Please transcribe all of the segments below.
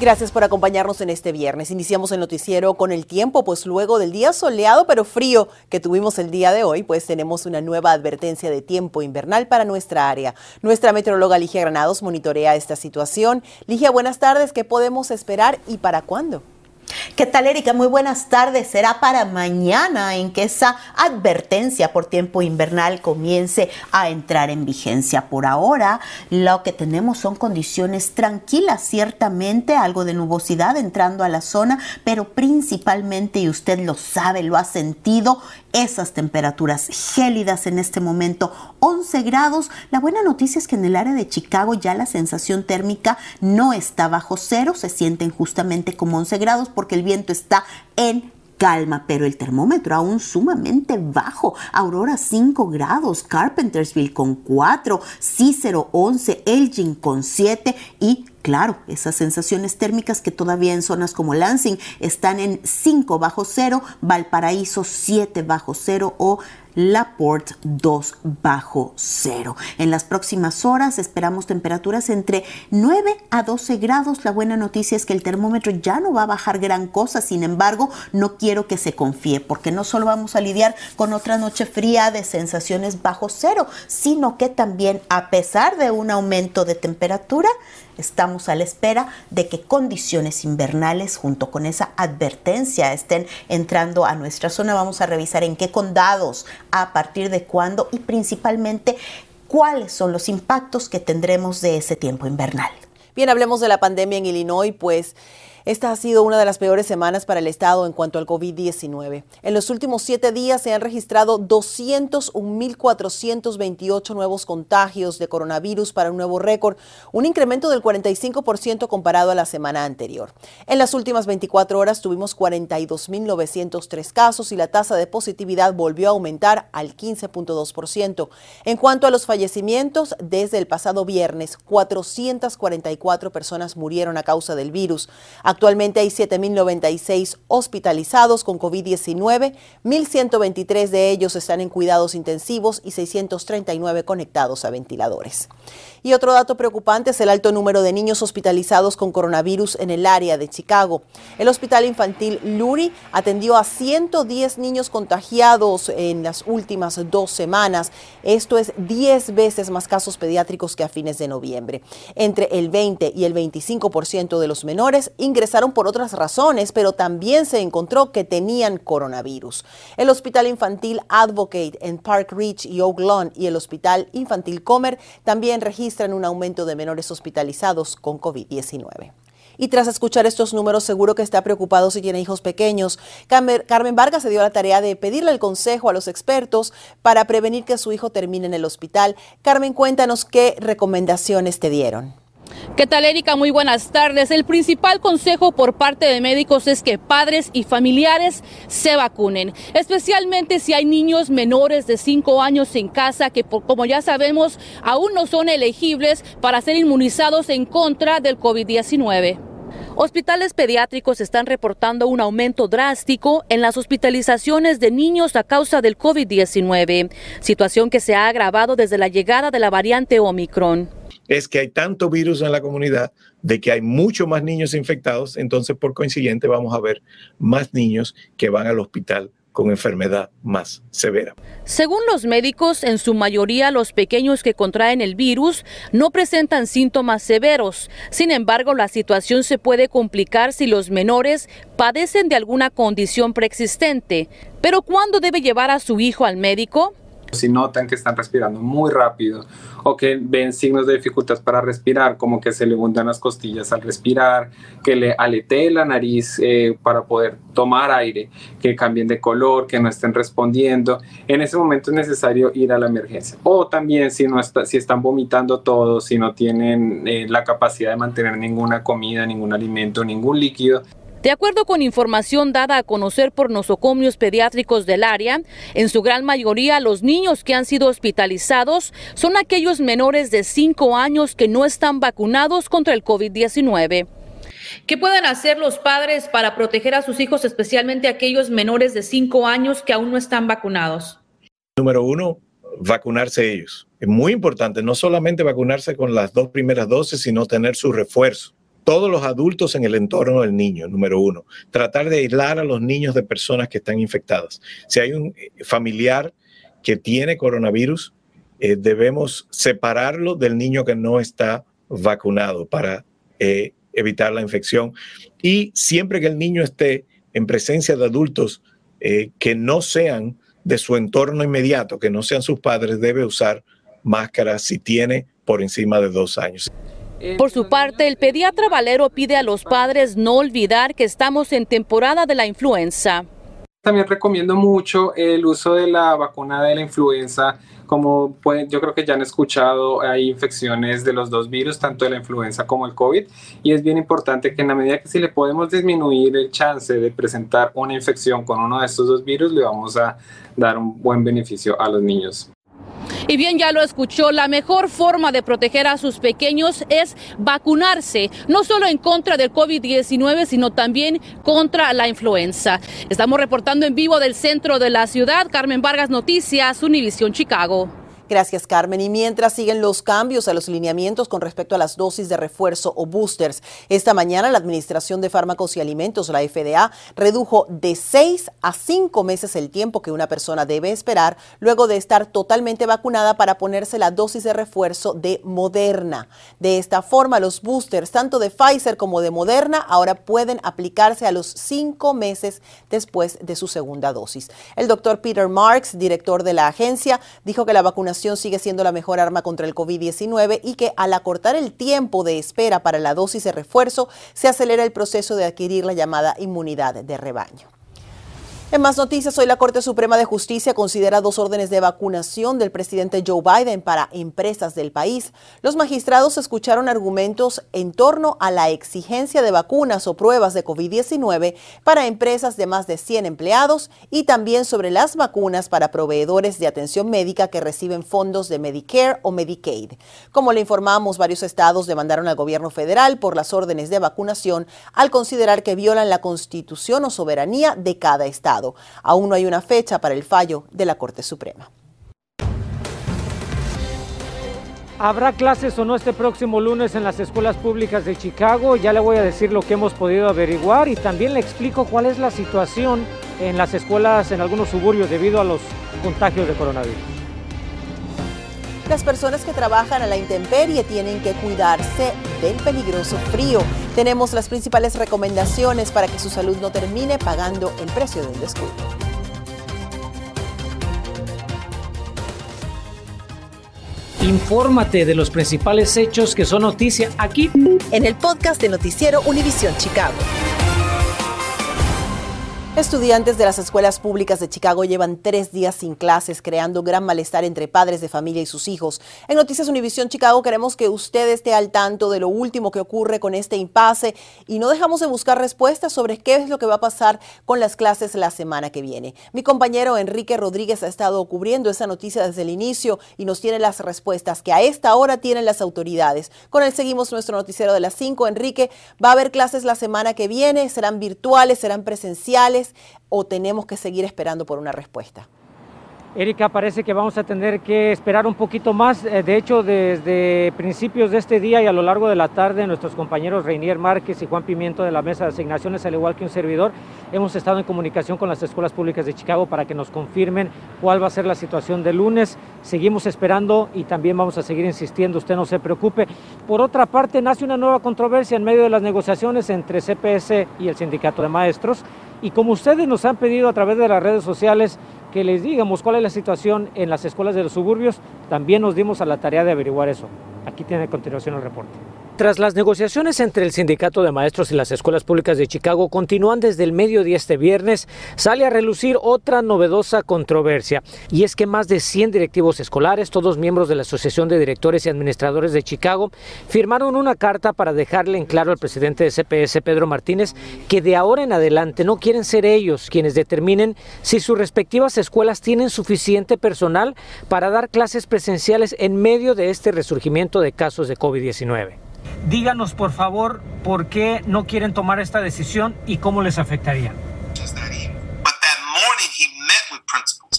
Gracias por acompañarnos en este viernes. Iniciamos el noticiero con el tiempo, pues luego del día soleado pero frío que tuvimos el día de hoy, pues tenemos una nueva advertencia de tiempo invernal para nuestra área. Nuestra meteoróloga Ligia Granados monitorea esta situación. Ligia, buenas tardes. ¿Qué podemos esperar y para cuándo? ¿Qué tal, Erika? Muy buenas tardes. Será para mañana en que esa advertencia por tiempo invernal comience a entrar en vigencia. Por ahora, lo que tenemos son condiciones tranquilas, ciertamente, algo de nubosidad entrando a la zona, pero principalmente, y usted lo sabe, lo ha sentido, esas temperaturas gélidas en este momento, 11 grados. La buena noticia es que en el área de Chicago ya la sensación térmica no está bajo cero, se sienten justamente como 11 grados porque el viento está en calma, pero el termómetro aún sumamente bajo. Aurora 5 grados, Carpentersville con 4, Cicero 11, Elgin con 7 y Claro, esas sensaciones térmicas que todavía en zonas como Lansing están en 5 bajo cero, Valparaíso 7 bajo cero o Laporte 2 bajo cero. En las próximas horas esperamos temperaturas entre 9 a 12 grados. La buena noticia es que el termómetro ya no va a bajar gran cosa, sin embargo, no quiero que se confíe, porque no solo vamos a lidiar con otra noche fría de sensaciones bajo cero, sino que también a pesar de un aumento de temperatura, estamos a la espera de que condiciones invernales junto con esa advertencia estén entrando a nuestra zona. Vamos a revisar en qué condados a partir de cuándo y principalmente cuáles son los impactos que tendremos de ese tiempo invernal. Bien, hablemos de la pandemia en Illinois, pues esta ha sido una de las peores semanas para el Estado en cuanto al COVID-19. En los últimos siete días se han registrado 201.428 nuevos contagios de coronavirus para un nuevo récord, un incremento del 45% comparado a la semana anterior. En las últimas 24 horas tuvimos 42.903 casos y la tasa de positividad volvió a aumentar al 15.2%. En cuanto a los fallecimientos, desde el pasado viernes, 444 personas murieron a causa del virus. Actualmente hay 7.096 hospitalizados con COVID-19, 1.123 de ellos están en cuidados intensivos y 639 conectados a ventiladores. Y otro dato preocupante es el alto número de niños hospitalizados con coronavirus en el área de Chicago. El Hospital Infantil Lurie atendió a 110 niños contagiados en las últimas dos semanas. Esto es 10 veces más casos pediátricos que a fines de noviembre. Entre el 20 y el 25% de los menores ingresaron por otras razones, pero también se encontró que tenían coronavirus. El Hospital Infantil Advocate en Park Ridge y Oak Lawn y el Hospital Infantil Comer también registran registran un aumento de menores hospitalizados con COVID-19. Y tras escuchar estos números, seguro que está preocupado si tiene hijos pequeños. Carmen Vargas se dio la tarea de pedirle el consejo a los expertos para prevenir que su hijo termine en el hospital. Carmen, cuéntanos qué recomendaciones te dieron. ¿Qué tal, Erika? Muy buenas tardes. El principal consejo por parte de médicos es que padres y familiares se vacunen, especialmente si hay niños menores de 5 años en casa que, como ya sabemos, aún no son elegibles para ser inmunizados en contra del COVID-19. Hospitales pediátricos están reportando un aumento drástico en las hospitalizaciones de niños a causa del COVID-19, situación que se ha agravado desde la llegada de la variante Omicron es que hay tanto virus en la comunidad de que hay mucho más niños infectados, entonces por coincidente vamos a ver más niños que van al hospital con enfermedad más severa. Según los médicos, en su mayoría los pequeños que contraen el virus no presentan síntomas severos. Sin embargo, la situación se puede complicar si los menores padecen de alguna condición preexistente. Pero ¿cuándo debe llevar a su hijo al médico? Si notan que están respirando muy rápido o que ven signos de dificultad para respirar, como que se le hundan las costillas al respirar, que le aletee la nariz eh, para poder tomar aire, que cambien de color, que no estén respondiendo, en ese momento es necesario ir a la emergencia. O también si, no está, si están vomitando todo, si no tienen eh, la capacidad de mantener ninguna comida, ningún alimento, ningún líquido, De acuerdo con información dada a conocer por nosocomios pediátricos del área, en su gran mayoría los niños que han sido hospitalizados son aquellos menores de 5 años que no están vacunados contra el COVID-19. ¿Qué pueden hacer los padres para proteger a sus hijos, especialmente aquellos menores de 5 años que aún no están vacunados? Número uno, vacunarse ellos. Es muy importante no solamente vacunarse con las dos primeras dosis, sino tener su refuerzo todos los adultos en el entorno del niño, número uno. Tratar de aislar a los niños de personas que están infectadas. Si hay un eh, familiar que tiene coronavirus, eh, debemos separarlo del niño que no está vacunado para eh, evitar la infección. Y siempre que el niño esté en presencia de adultos que no sean de su entorno inmediato, que no sean sus padres, debe usar máscara si tiene por encima de dos años. Por su parte, el pediatra Valero pide a los padres no olvidar que estamos en temporada de la influenza. También recomiendo mucho el uso de la vacuna de la influenza. Como pueden, yo creo que ya han escuchado, hay infecciones de los dos virus, tanto de la influenza como el COVID, y es bien importante que en la medida que si le podemos disminuir el chance de presentar una infección con uno de estos dos virus, le vamos a dar un buen beneficio a los niños. Y bien, ya lo escuchó, la mejor forma de proteger a sus pequeños es vacunarse, no solo en contra del COVID-19, sino también contra la influenza. Estamos reportando en vivo del centro de la ciudad. Carmen Vargas Noticias, Univisión Chicago. Gracias, Carmen. Y mientras siguen los cambios a los lineamientos con respecto a las dosis de refuerzo o boosters, esta mañana la Administración de Fármacos y Alimentos, la FDA, redujo de seis a cinco meses el tiempo que una persona debe esperar luego de estar totalmente vacunada para ponerse la dosis de refuerzo de Moderna. De esta forma, los boosters, tanto de Pfizer como de Moderna, ahora pueden aplicarse a los cinco meses después de su segunda dosis. El doctor Peter Marks, director de la agencia, dijo que la sigue siendo la mejor arma contra el COVID-19 y que al acortar el tiempo de espera para la dosis de refuerzo, se acelera el proceso de adquirir la llamada inmunidad de rebaño. En más noticias, hoy la Corte Suprema de Justicia considera dos órdenes de vacunación del presidente Joe Biden para empresas del país. Los magistrados escucharon argumentos en torno a la exigencia de vacunas o pruebas de COVID-19 para empresas de más de 100 empleados y también sobre las vacunas para proveedores de atención médica que reciben fondos de Medicare o Medicaid. Como le informamos, varios estados demandaron al gobierno federal por las órdenes de vacunación al considerar que violan la constitución o soberanía de cada estado. Aún no hay una fecha para el fallo de la Corte Suprema. ¿Habrá clases o no este próximo lunes en las escuelas públicas de Chicago? Ya le voy a decir lo que hemos podido averiguar y también le explico cuál es la situación en las escuelas en algunos suburbios debido a los contagios de coronavirus. Las personas que trabajan a la intemperie tienen que cuidarse del peligroso frío. Tenemos las principales recomendaciones para que su salud no termine pagando el precio del descuido. Infórmate de los principales hechos que son noticia aquí en el podcast de Noticiero Univisión Chicago. Estudiantes de las escuelas públicas de Chicago llevan tres días sin clases, creando gran malestar entre padres de familia y sus hijos. En Noticias Univisión Chicago queremos que usted esté al tanto de lo último que ocurre con este impasse y no dejamos de buscar respuestas sobre qué es lo que va a pasar con las clases la semana que viene. Mi compañero Enrique Rodríguez ha estado cubriendo esa noticia desde el inicio y nos tiene las respuestas que a esta hora tienen las autoridades. Con él seguimos nuestro noticiero de las 5. Enrique, ¿va a haber clases la semana que viene? ¿Serán virtuales? ¿Serán presenciales? O tenemos que seguir esperando por una respuesta? Erika, parece que vamos a tener que esperar un poquito más. Eh, de hecho, desde principios de este día y a lo largo de la tarde, nuestros compañeros Reinier Márquez y Juan Pimiento de la Mesa de Asignaciones, al igual que un servidor, hemos estado en comunicación con las escuelas públicas de Chicago para que nos confirmen cuál va a ser la situación de lunes. Seguimos esperando y también vamos a seguir insistiendo, usted no se preocupe. Por otra parte, nace una nueva controversia en medio de las negociaciones entre CPS y el Sindicato de Maestros y como ustedes nos han pedido a través de las redes sociales que les digamos cuál es la situación en las escuelas de los suburbios, también nos dimos a la tarea de averiguar eso. Aquí tiene a continuación el reporte. Mientras las negociaciones entre el Sindicato de Maestros y las Escuelas Públicas de Chicago continúan desde el mediodía este viernes, sale a relucir otra novedosa controversia. Y es que más de 100 directivos escolares, todos miembros de la Asociación de Directores y Administradores de Chicago, firmaron una carta para dejarle en claro al presidente de CPS, Pedro Martínez, que de ahora en adelante no quieren ser ellos quienes determinen si sus respectivas escuelas tienen suficiente personal para dar clases presenciales en medio de este resurgimiento de casos de COVID-19. Díganos, por favor, por qué no quieren tomar esta decisión y cómo les afectaría.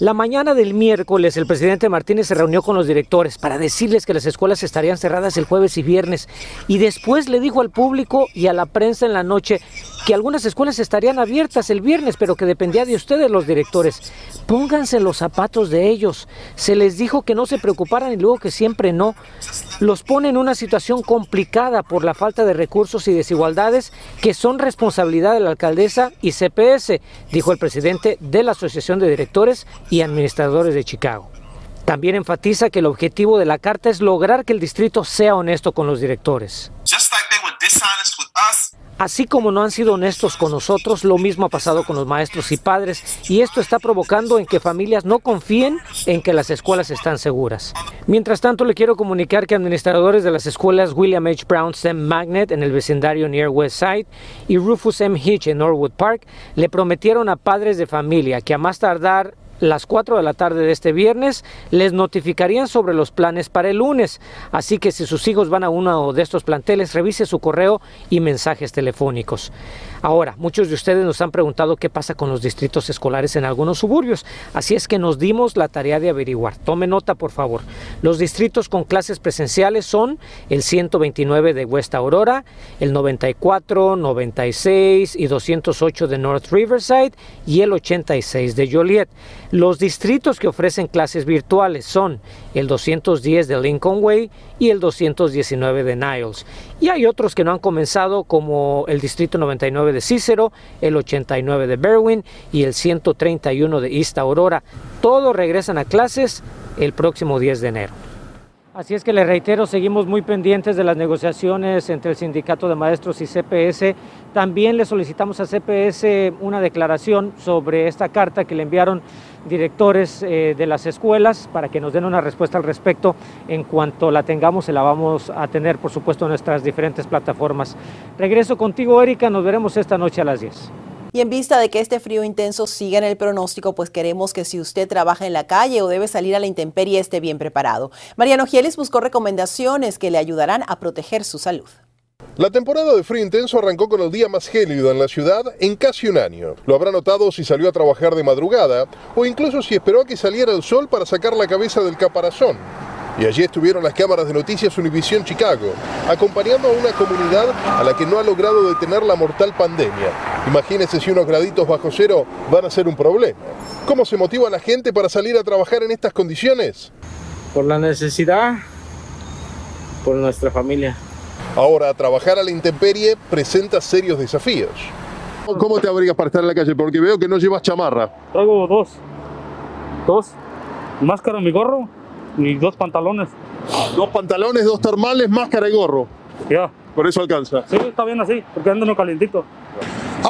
La mañana del miércoles, el presidente Martínez se reunió con los directores para decirles que las escuelas estarían cerradas el jueves y viernes. Y después le dijo al público y a la prensa en la noche que algunas escuelas estarían abiertas el viernes, pero que dependía de ustedes los directores. Pónganse los zapatos de ellos. Se les dijo que no se preocuparan y luego que siempre no. Los pone en una situación complicada por la falta de recursos y desigualdades que son responsabilidad de la alcaldesa y CPS, dijo el presidente de la Asociación de Directores y Administradores de Chicago. También enfatiza que el objetivo de la carta es lograr que el distrito sea honesto con los directores. Así como no han sido honestos con nosotros, lo mismo ha pasado con los maestros y padres y esto está provocando en que familias no confíen en que las escuelas están seguras. Mientras tanto, le quiero comunicar que administradores de las escuelas William H. Brown STEM Magnet en el vecindario Near West Side y Rufus M. Hitch en Norwood Park le prometieron a padres de familia que a más tardar las 4 de la tarde de este viernes les notificarían sobre los planes para el lunes. Así que si sus hijos van a uno de estos planteles, revise su correo y mensajes telefónicos. Ahora, muchos de ustedes nos han preguntado qué pasa con los distritos escolares en algunos suburbios, así es que nos dimos la tarea de averiguar. Tome nota, por favor. Los distritos con clases presenciales son el 129 de West Aurora, el 94, 96 y 208 de North Riverside y el 86 de Joliet. Los distritos que ofrecen clases virtuales son el 210 de Lincoln Way y el 219 de Niles. Y hay otros que no han comenzado como el Distrito 99 de Cícero, el 89 de Berwyn y el 131 de East Aurora. Todos regresan a clases el próximo 10 de enero. Así es que le reitero, seguimos muy pendientes de las negociaciones entre el Sindicato de Maestros y CPS. También le solicitamos a CPS una declaración sobre esta carta que le enviaron directores eh, de las escuelas para que nos den una respuesta al respecto. En cuanto la tengamos, se la vamos a tener, por supuesto, en nuestras diferentes plataformas. Regreso contigo, Erika. Nos veremos esta noche a las 10. Y en vista de que este frío intenso siga en el pronóstico, pues queremos que si usted trabaja en la calle o debe salir a la intemperie esté bien preparado. Mariano Gielis buscó recomendaciones que le ayudarán a proteger su salud. La temporada de frío intenso arrancó con el día más gélido en la ciudad en casi un año. Lo habrá notado si salió a trabajar de madrugada o incluso si esperó a que saliera el sol para sacar la cabeza del caparazón. Y allí estuvieron las cámaras de noticias Univisión Chicago, acompañando a una comunidad a la que no ha logrado detener la mortal pandemia. Imagínense si unos graditos bajo cero van a ser un problema. ¿Cómo se motiva a la gente para salir a trabajar en estas condiciones? Por la necesidad, por nuestra familia. Ahora, trabajar a la intemperie presenta serios desafíos. ¿Cómo te abrigas para estar en la calle? Porque veo que no llevas chamarra. Traigo dos. Dos. Máscara, mi gorro y dos pantalones. Dos pantalones, dos termales, máscara y gorro. Ya. Por eso alcanza. Sí, está bien así, porque ando calientito.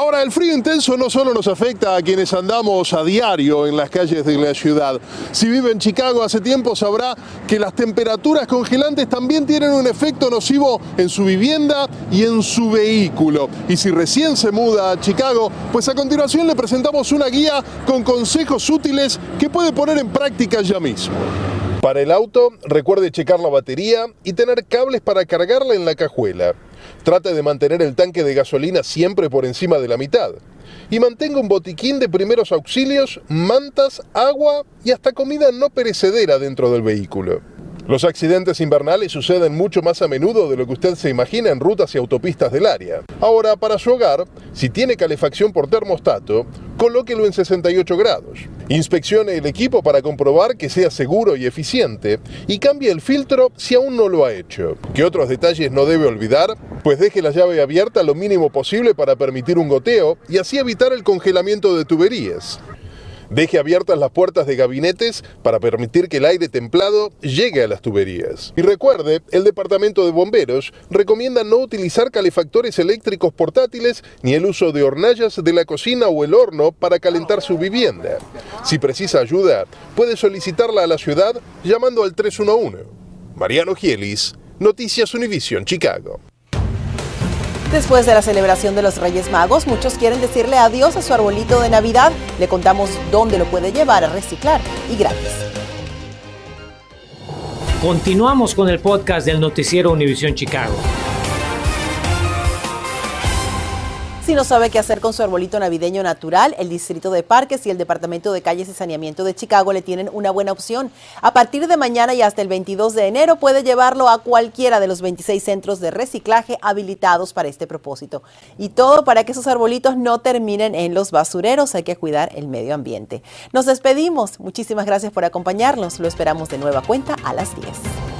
Ahora, el frío intenso no solo nos afecta a quienes andamos a diario en las calles de la ciudad. Si vive en Chicago hace tiempo sabrá que las temperaturas congelantes también tienen un efecto nocivo en su vivienda y en su vehículo. Y si recién se muda a Chicago, pues a continuación le presentamos una guía con consejos útiles que puede poner en práctica ya mismo. Para el auto, recuerde checar la batería y tener cables para cargarla en la cajuela. Trate de mantener el tanque de gasolina siempre por encima de la mitad. Y mantenga un botiquín de primeros auxilios, mantas, agua y hasta comida no perecedera dentro del vehículo. Los accidentes invernales suceden mucho más a menudo de lo que usted se imagina en rutas y autopistas del área. Ahora, para su hogar, si tiene calefacción por termostato, colóquelo en 68 grados. Inspeccione el equipo para comprobar que sea seguro y eficiente y cambie el filtro si aún no lo ha hecho. ¿Qué otros detalles no debe olvidar? Pues deje la llave abierta lo mínimo posible para permitir un goteo y así evitar el congelamiento de tuberías. Deje abiertas las puertas de gabinetes para permitir que el aire templado llegue a las tuberías. Y recuerde, el Departamento de Bomberos recomienda no utilizar calefactores eléctricos portátiles ni el uso de hornallas de la cocina o el horno para calentar su vivienda. Si precisa ayuda, puede solicitarla a la ciudad llamando al 311. Mariano Gielis, Noticias Univision, Chicago. Después de la celebración de los Reyes Magos, muchos quieren decirle adiós a su arbolito de Navidad. Le contamos dónde lo puede llevar a reciclar y gratis. Continuamos con el podcast del noticiero Univisión Chicago. Si no sabe qué hacer con su arbolito navideño natural, el Distrito de Parques y el Departamento de Calles y Saneamiento de Chicago le tienen una buena opción. A partir de mañana y hasta el 22 de enero puede llevarlo a cualquiera de los 26 centros de reciclaje habilitados para este propósito. Y todo para que esos arbolitos no terminen en los basureros. Hay que cuidar el medio ambiente. Nos despedimos. Muchísimas gracias por acompañarnos. Lo esperamos de nueva cuenta a las 10.